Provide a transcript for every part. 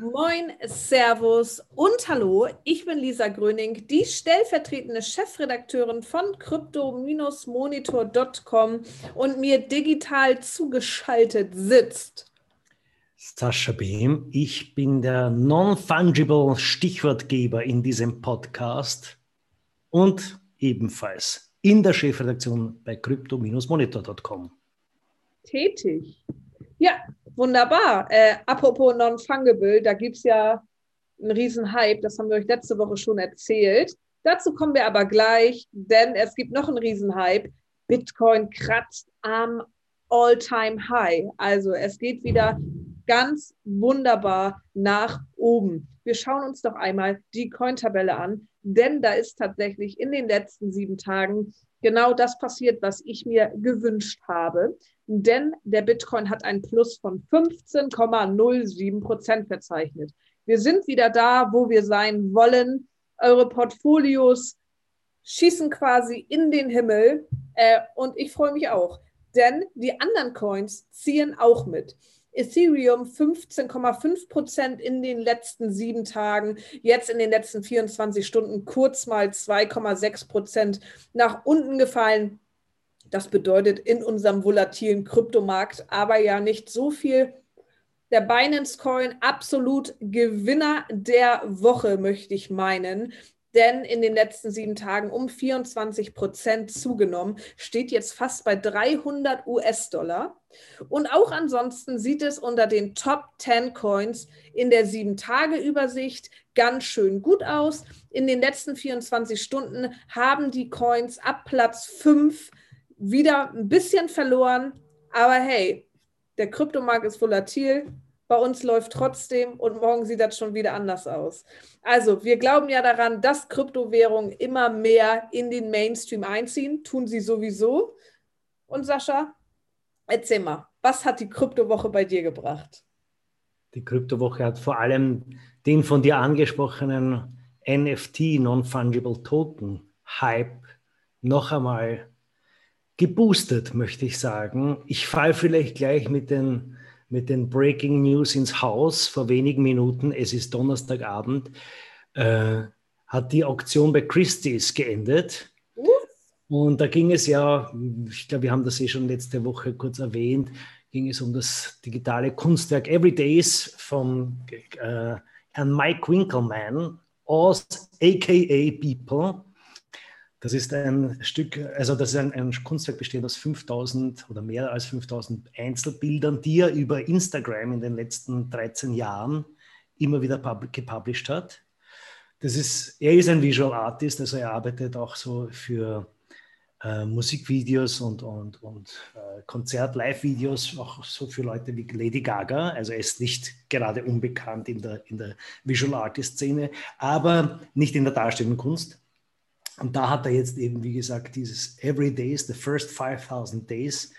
Moin, Servus und Hallo. Ich bin Lisa Gröning, die stellvertretende Chefredakteurin von crypto-monitor.com und mir digital zugeschaltet sitzt. Sascha Behm, ich bin der Non-Fungible Stichwortgeber in diesem Podcast und ebenfalls in der Chefredaktion bei crypto-monitor.com. Tätig. Ja, wunderbar. Äh, apropos Non-Fungible, da gibt es ja einen riesen Hype, das haben wir euch letzte Woche schon erzählt. Dazu kommen wir aber gleich, denn es gibt noch einen riesen Hype. Bitcoin kratzt am All-Time-High. Also es geht wieder ganz wunderbar nach oben. Wir schauen uns doch einmal die Coin-Tabelle an, denn da ist tatsächlich in den letzten sieben Tagen genau das passiert, was ich mir gewünscht habe. Denn der Bitcoin hat ein Plus von 15,07 Prozent verzeichnet. Wir sind wieder da, wo wir sein wollen. Eure Portfolios schießen quasi in den Himmel äh, und ich freue mich auch, denn die anderen Coins ziehen auch mit. Ethereum 15,5 Prozent in den letzten sieben Tagen, jetzt in den letzten 24 Stunden kurz mal 2,6 Prozent nach unten gefallen. Das bedeutet in unserem volatilen Kryptomarkt aber ja nicht so viel. Der Binance Coin absolut Gewinner der Woche, möchte ich meinen denn in den letzten sieben Tagen um 24 Prozent zugenommen, steht jetzt fast bei 300 US-Dollar. Und auch ansonsten sieht es unter den Top 10 Coins in der 7-Tage-Übersicht ganz schön gut aus. In den letzten 24 Stunden haben die Coins ab Platz 5 wieder ein bisschen verloren. Aber hey, der Kryptomarkt ist volatil bei uns läuft trotzdem und morgen sieht das schon wieder anders aus. Also, wir glauben ja daran, dass Kryptowährungen immer mehr in den Mainstream einziehen. Tun sie sowieso. Und Sascha, erzähl mal, was hat die Kryptowoche bei dir gebracht? Die Kryptowoche hat vor allem den von dir angesprochenen NFT, Non-Fungible Token, Hype noch einmal geboostet, möchte ich sagen. Ich falle vielleicht gleich mit den mit den Breaking News ins Haus vor wenigen Minuten. Es ist Donnerstagabend. Äh, hat die Auktion bei Christie's geendet. Und da ging es ja, ich glaube, wir haben das eh schon letzte Woche kurz erwähnt, ging es um das digitale Kunstwerk Everydays vom äh, Herrn Mike Winkelmann aus AKA People. Das ist ein Stück, also das ist ein, ein, Kunstwerk bestehend aus 5000 oder mehr als 5000 Einzelbildern, die er über Instagram in den letzten 13 Jahren immer wieder gepublished hat. Das ist, er ist ein Visual Artist, also er arbeitet auch so für äh, Musikvideos und, und, und äh, Konzert-Live-Videos, auch so für Leute wie Lady Gaga. Also er ist nicht gerade unbekannt in der, in der Visual Artist-Szene, aber nicht in der darstellenden Kunst. Und da hat er jetzt eben, wie gesagt, dieses Every Days, the first 5000 Days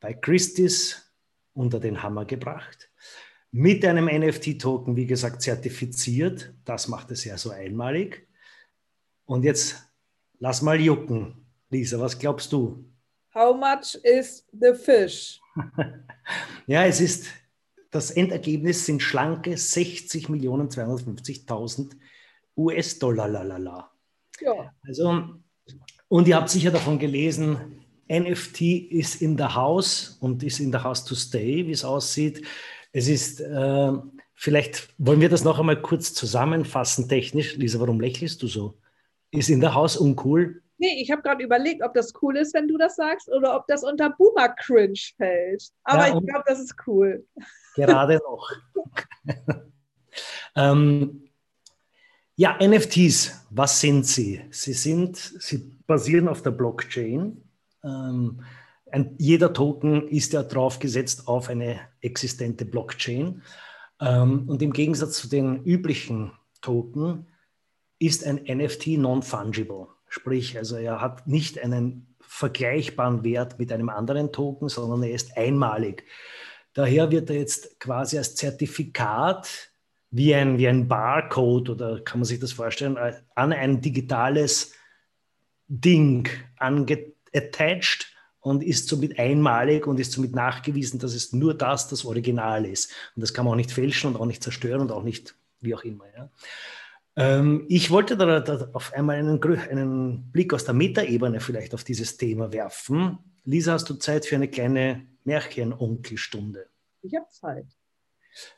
bei Christie's unter den Hammer gebracht. Mit einem NFT-Token, wie gesagt, zertifiziert. Das macht es ja so einmalig. Und jetzt lass mal jucken. Lisa, was glaubst du? How much is the fish? ja, es ist, das Endergebnis sind schlanke 60.250.000 US-Dollar. Ja. Also, und ihr habt sicher davon gelesen, NFT ist in the house und ist in the house to stay, wie es aussieht. Es ist, äh, vielleicht wollen wir das noch einmal kurz zusammenfassen technisch. Lisa, warum lächelst du so? Ist in the house uncool? Nee, ich habe gerade überlegt, ob das cool ist, wenn du das sagst, oder ob das unter Boomer Cringe fällt. Aber ja, ich glaube, das ist cool. Gerade noch. ähm, ja, NFTs, was sind sie? Sie sind, sie basieren auf der Blockchain. Ähm, ein, jeder Token ist ja drauf gesetzt auf eine existente Blockchain. Ähm, und im Gegensatz zu den üblichen Token ist ein NFT non-fungible. Sprich, also er hat nicht einen vergleichbaren Wert mit einem anderen Token, sondern er ist einmalig. Daher wird er jetzt quasi als Zertifikat wie ein, wie ein Barcode oder kann man sich das vorstellen, an ein digitales Ding attached und ist somit einmalig und ist somit nachgewiesen, dass es nur das das Original ist. Und das kann man auch nicht fälschen und auch nicht zerstören und auch nicht wie auch immer. Ja. Ähm, ich wollte da, da, auf einmal einen, einen Blick aus der Metaebene vielleicht auf dieses Thema werfen. Lisa, hast du Zeit für eine kleine Märchenonkelstunde? Ich habe Zeit.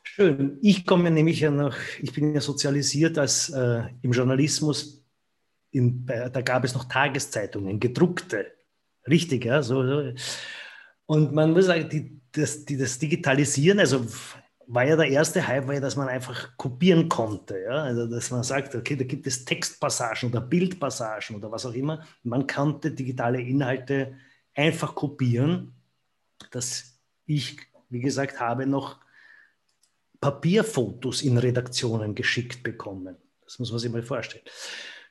Schön. Ich komme nämlich ja noch, ich bin ja sozialisiert als äh, im Journalismus, in, da gab es noch Tageszeitungen, gedruckte. Richtig, ja. So, so. Und man muss sagen, die, das, die, das Digitalisieren, also war ja der erste Hype, war ja, dass man einfach kopieren konnte. Ja? Also, dass man sagt, okay, da gibt es Textpassagen oder Bildpassagen oder was auch immer. Man konnte digitale Inhalte einfach kopieren. Dass ich, wie gesagt, habe noch Papierfotos in Redaktionen geschickt bekommen. Das muss man sich mal vorstellen.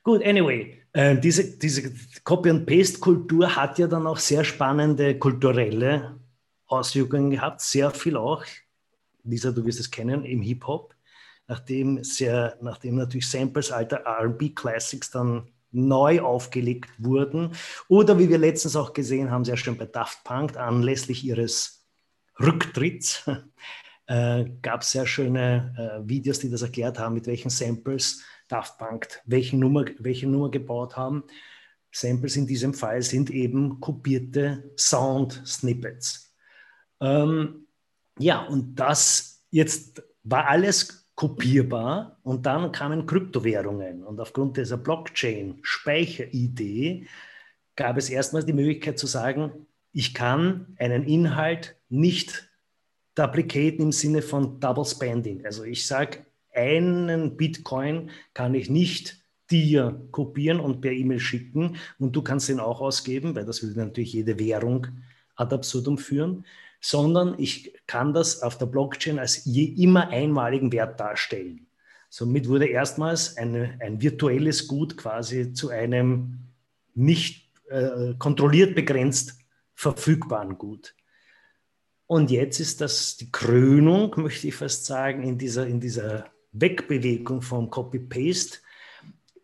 Gut, anyway, äh, diese, diese Copy-and-Paste-Kultur hat ja dann auch sehr spannende kulturelle Auswirkungen gehabt, sehr viel auch. Lisa, du wirst es kennen, im Hip-Hop, nachdem, nachdem natürlich Samples alter RB-Classics dann neu aufgelegt wurden. Oder wie wir letztens auch gesehen haben, sehr schön bei Daft Punk, anlässlich ihres Rücktritts, äh, gab es sehr schöne äh, Videos, die das erklärt haben, mit welchen Samples Daft Punk welche Nummer, welche Nummer gebaut haben. Samples in diesem Fall sind eben kopierte Sound-Snippets. Ähm, ja, und das jetzt war alles kopierbar und dann kamen Kryptowährungen und aufgrund dieser Blockchain-Speicheridee gab es erstmals die Möglichkeit zu sagen, ich kann einen Inhalt nicht duplicaten im Sinne von Double Spending. Also ich sage, einen Bitcoin kann ich nicht dir kopieren und per E-Mail schicken und du kannst den auch ausgeben, weil das würde natürlich jede Währung ad absurdum führen, sondern ich kann das auf der Blockchain als je immer einmaligen Wert darstellen. Somit wurde erstmals eine, ein virtuelles Gut quasi zu einem nicht äh, kontrolliert begrenzt verfügbaren Gut. Und jetzt ist das die Krönung, möchte ich fast sagen, in dieser, in dieser Wegbewegung vom Copy-Paste,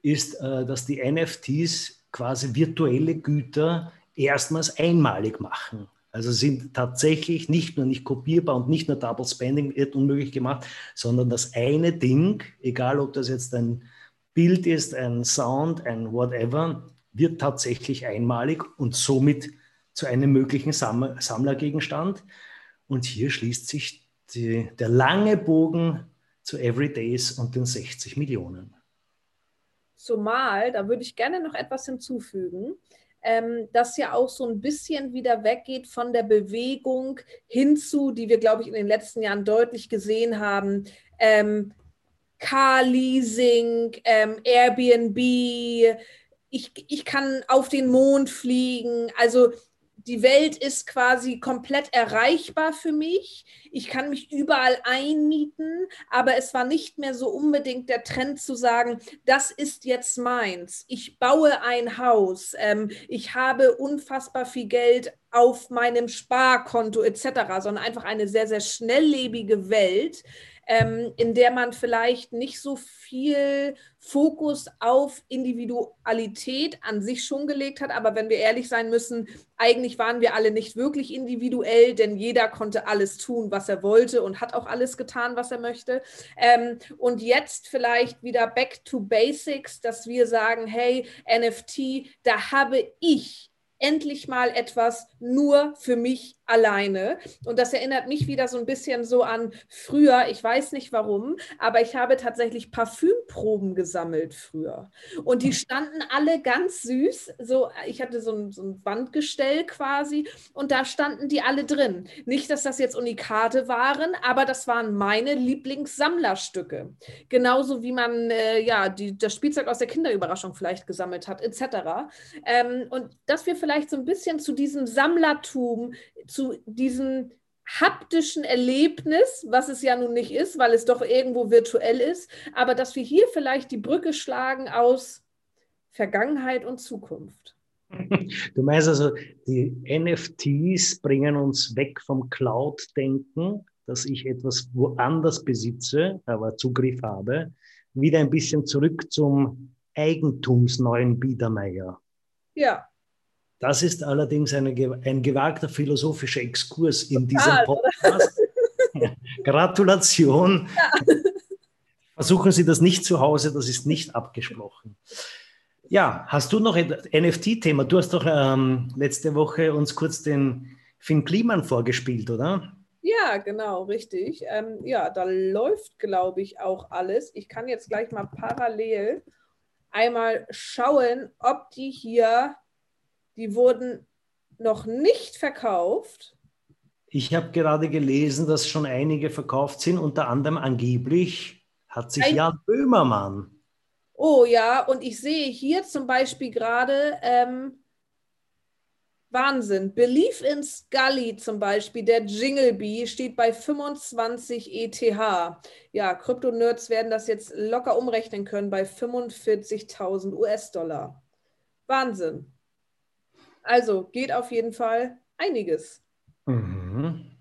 ist, äh, dass die NFTs quasi virtuelle Güter erstmals einmalig machen. Also sind tatsächlich nicht nur nicht kopierbar und nicht nur Double Spending wird unmöglich gemacht, sondern das eine Ding, egal ob das jetzt ein Bild ist, ein Sound, ein whatever, wird tatsächlich einmalig und somit zu einem möglichen Sammlergegenstand. Und hier schließt sich die, der lange Bogen zu Everydays und den 60 Millionen. Zumal, da würde ich gerne noch etwas hinzufügen, ähm, das ja auch so ein bisschen wieder weggeht von der Bewegung hinzu, die wir, glaube ich, in den letzten Jahren deutlich gesehen haben. Ähm, Car-Leasing, ähm, Airbnb, ich, ich kann auf den Mond fliegen. Also die Welt ist quasi komplett erreichbar für mich. Ich kann mich überall einmieten, aber es war nicht mehr so unbedingt der Trend zu sagen, das ist jetzt meins. Ich baue ein Haus. Ähm, ich habe unfassbar viel Geld auf meinem Sparkonto etc., sondern einfach eine sehr, sehr schnelllebige Welt, ähm, in der man vielleicht nicht so viel Fokus auf Individualität an sich schon gelegt hat. Aber wenn wir ehrlich sein müssen, eigentlich waren wir alle nicht wirklich individuell, denn jeder konnte alles tun, was er wollte und hat auch alles getan, was er möchte. Ähm, und jetzt vielleicht wieder back to basics, dass wir sagen, hey, NFT, da habe ich endlich mal etwas nur für mich alleine. Und das erinnert mich wieder so ein bisschen so an früher, ich weiß nicht warum, aber ich habe tatsächlich Parfümproben gesammelt früher. Und die standen alle ganz süß. So, ich hatte so ein, so ein Wandgestell quasi und da standen die alle drin. Nicht, dass das jetzt Unikate waren, aber das waren meine Lieblingssammlerstücke. Genauso wie man äh, ja die, das Spielzeug aus der Kinderüberraschung vielleicht gesammelt hat, etc. Ähm, und dass wir vielleicht so ein bisschen zu diesem Sammlertum, zu diesem haptischen Erlebnis, was es ja nun nicht ist, weil es doch irgendwo virtuell ist, aber dass wir hier vielleicht die Brücke schlagen aus Vergangenheit und Zukunft. Du meinst also, die NFTs bringen uns weg vom Cloud-Denken, dass ich etwas woanders besitze, aber Zugriff habe, wieder ein bisschen zurück zum Eigentumsneuen Biedermeier. Ja, Das ist allerdings eine, ein gewagter philosophischer Exkurs in diesem Podcast. Gratulation. Ja. Versuchen Sie das nicht zu Hause, das ist nicht abgesprochen. Ja, hast du noch ein NFT-Thema? Du hast doch ähm, letzte Woche uns kurz den Finn Kliman vorgespielt, oder? Ja, genau, richtig. Ähm, ja, da läuft, glaube ich, auch alles. Ich kann jetzt gleich mal parallel einmal schauen, ob die hier, die wurden noch nicht verkauft. Ich habe gerade gelesen, dass schon einige verkauft sind, unter anderem angeblich hat sich Ein Jan Böhmermann. Oh ja, und ich sehe hier zum Beispiel gerade ähm, Wahnsinn. Belief in Scully zum Beispiel, der Jingle Bee, steht bei 25 ETH. Ja, Krypto-Nerds werden das jetzt locker umrechnen können bei 45.000 US-Dollar. Wahnsinn. Also geht auf jeden Fall einiges. Mhm.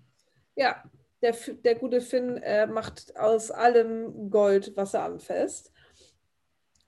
Ja, der, der gute Finn äh, macht aus allem Gold, was er anfasst.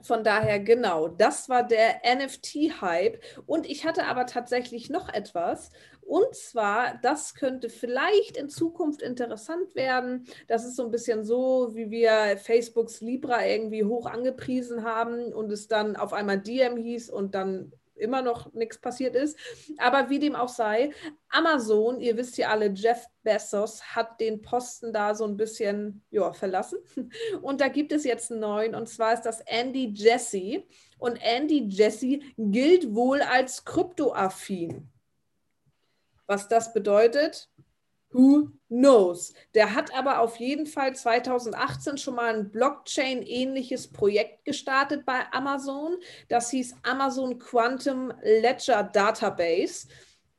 Von daher, genau, das war der NFT-Hype. Und ich hatte aber tatsächlich noch etwas. Und zwar, das könnte vielleicht in Zukunft interessant werden. Das ist so ein bisschen so, wie wir Facebooks Libra irgendwie hoch angepriesen haben und es dann auf einmal DM hieß und dann immer noch nichts passiert ist. Aber wie dem auch sei, Amazon, ihr wisst ja alle, Jeff Bezos hat den Posten da so ein bisschen ja, verlassen. Und da gibt es jetzt einen neuen, und zwar ist das Andy Jesse. Und Andy Jesse gilt wohl als kryptoaffin. Was das bedeutet, Who knows? Der hat aber auf jeden Fall 2018 schon mal ein Blockchain-ähnliches Projekt gestartet bei Amazon. Das hieß Amazon Quantum Ledger Database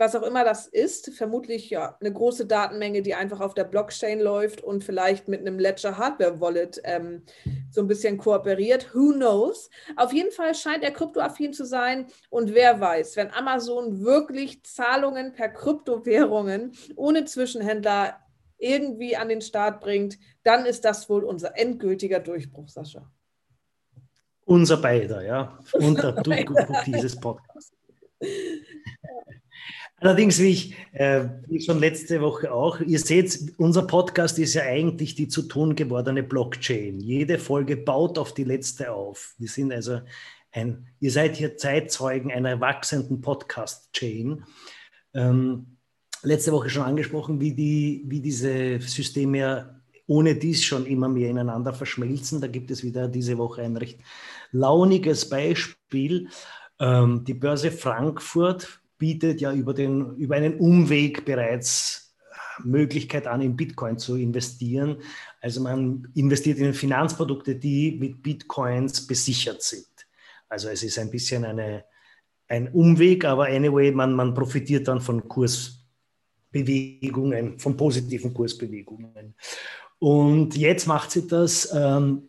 was auch immer das ist, vermutlich ja eine große Datenmenge, die einfach auf der Blockchain läuft und vielleicht mit einem Ledger Hardware Wallet ähm, so ein bisschen kooperiert. Who knows? Auf jeden Fall scheint er kryptoaffin zu sein und wer weiß, wenn Amazon wirklich Zahlungen per Kryptowährungen ohne Zwischenhändler irgendwie an den Start bringt, dann ist das wohl unser endgültiger Durchbruch, Sascha. Unser beider, ja, unter Durchbruch dieses Podcasts. Allerdings, wie ich äh, wie schon letzte Woche auch, ihr seht, unser Podcast ist ja eigentlich die zu tun gewordene Blockchain. Jede Folge baut auf die letzte auf. Wir sind also ein, ihr seid hier Zeitzeugen einer wachsenden Podcast-Chain. Ähm, letzte Woche schon angesprochen, wie, die, wie diese Systeme ja ohne dies schon immer mehr ineinander verschmelzen. Da gibt es wieder diese Woche ein recht launiges Beispiel. Ähm, die Börse Frankfurt bietet ja über, den, über einen Umweg bereits äh, Möglichkeit an, in Bitcoin zu investieren. Also man investiert in Finanzprodukte, die mit Bitcoins besichert sind. Also es ist ein bisschen eine, ein Umweg, aber anyway, man, man profitiert dann von Kursbewegungen, von positiven Kursbewegungen. Und jetzt macht sie das, ähm,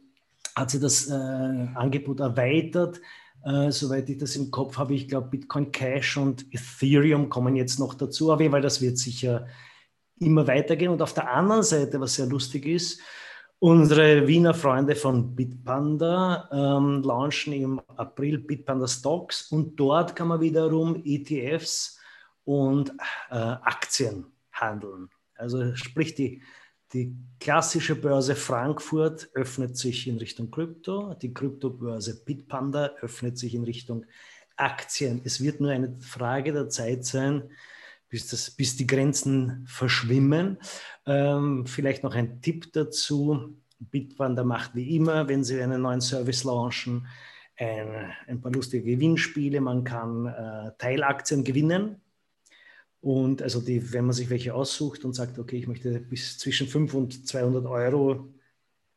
hat sie das äh, Angebot erweitert äh, soweit ich das im Kopf habe, ich glaube, Bitcoin Cash und Ethereum kommen jetzt noch dazu, aber weil das wird sicher immer weitergehen. Und auf der anderen Seite, was sehr lustig ist, unsere Wiener Freunde von Bitpanda ähm, launchen im April Bitpanda Stocks und dort kann man wiederum ETFs und äh, Aktien handeln. Also sprich, die die klassische Börse Frankfurt öffnet sich in Richtung Krypto, die Kryptobörse Bitpanda öffnet sich in Richtung Aktien. Es wird nur eine Frage der Zeit sein, bis, das, bis die Grenzen verschwimmen. Ähm, vielleicht noch ein Tipp dazu. Bitpanda macht wie immer, wenn sie einen neuen Service launchen, ein, ein paar lustige Gewinnspiele. Man kann äh, Teilaktien gewinnen und also die, wenn man sich welche aussucht und sagt, okay, ich möchte bis zwischen 5 und 200 Euro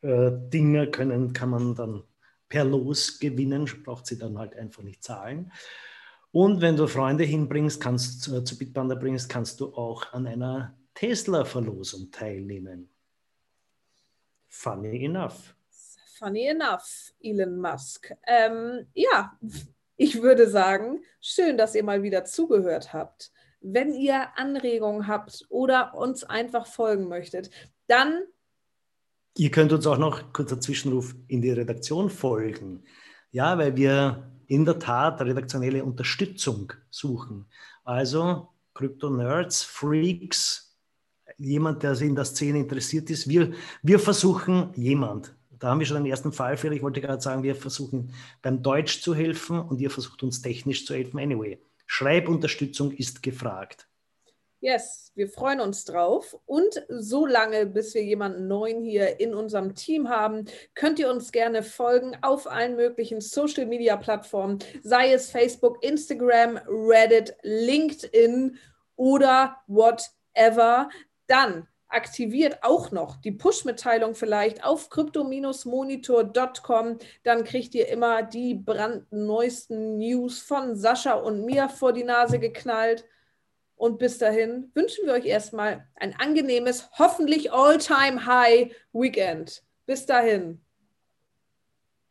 äh, Dinge können, kann man dann per Los gewinnen, braucht sie dann halt einfach nicht zahlen. Und wenn du Freunde hinbringst, kannst äh, zu Bitpanda bringst, kannst du auch an einer Tesla-Verlosung teilnehmen. Funny enough. Funny enough, Elon Musk. Ähm, ja, ich würde sagen, schön, dass ihr mal wieder zugehört habt. Wenn ihr Anregungen habt oder uns einfach folgen möchtet, dann. Ihr könnt uns auch noch, kurzer Zwischenruf, in die Redaktion folgen. Ja, weil wir in der Tat redaktionelle Unterstützung suchen. Also Krypto-Nerds, Freaks, jemand, der in der Szene interessiert ist. Wir, wir versuchen jemand. Da haben wir schon den ersten Fall für. Ich wollte gerade sagen, wir versuchen beim Deutsch zu helfen und ihr versucht uns technisch zu helfen. Anyway, Schreibunterstützung ist gefragt. Yes, wir freuen uns drauf. Und so lange, bis wir jemanden neuen hier in unserem Team haben, könnt ihr uns gerne folgen auf allen möglichen Social Media Plattformen, sei es Facebook, Instagram, Reddit, LinkedIn oder whatever. Dann aktiviert auch noch die Push-Mitteilung vielleicht auf crypto-monitor.com. Dann kriegt ihr immer die brandneuesten News von Sascha und mir vor die Nase geknallt. Und bis dahin wünschen wir euch erstmal ein angenehmes, hoffentlich all-time-high Weekend. Bis dahin.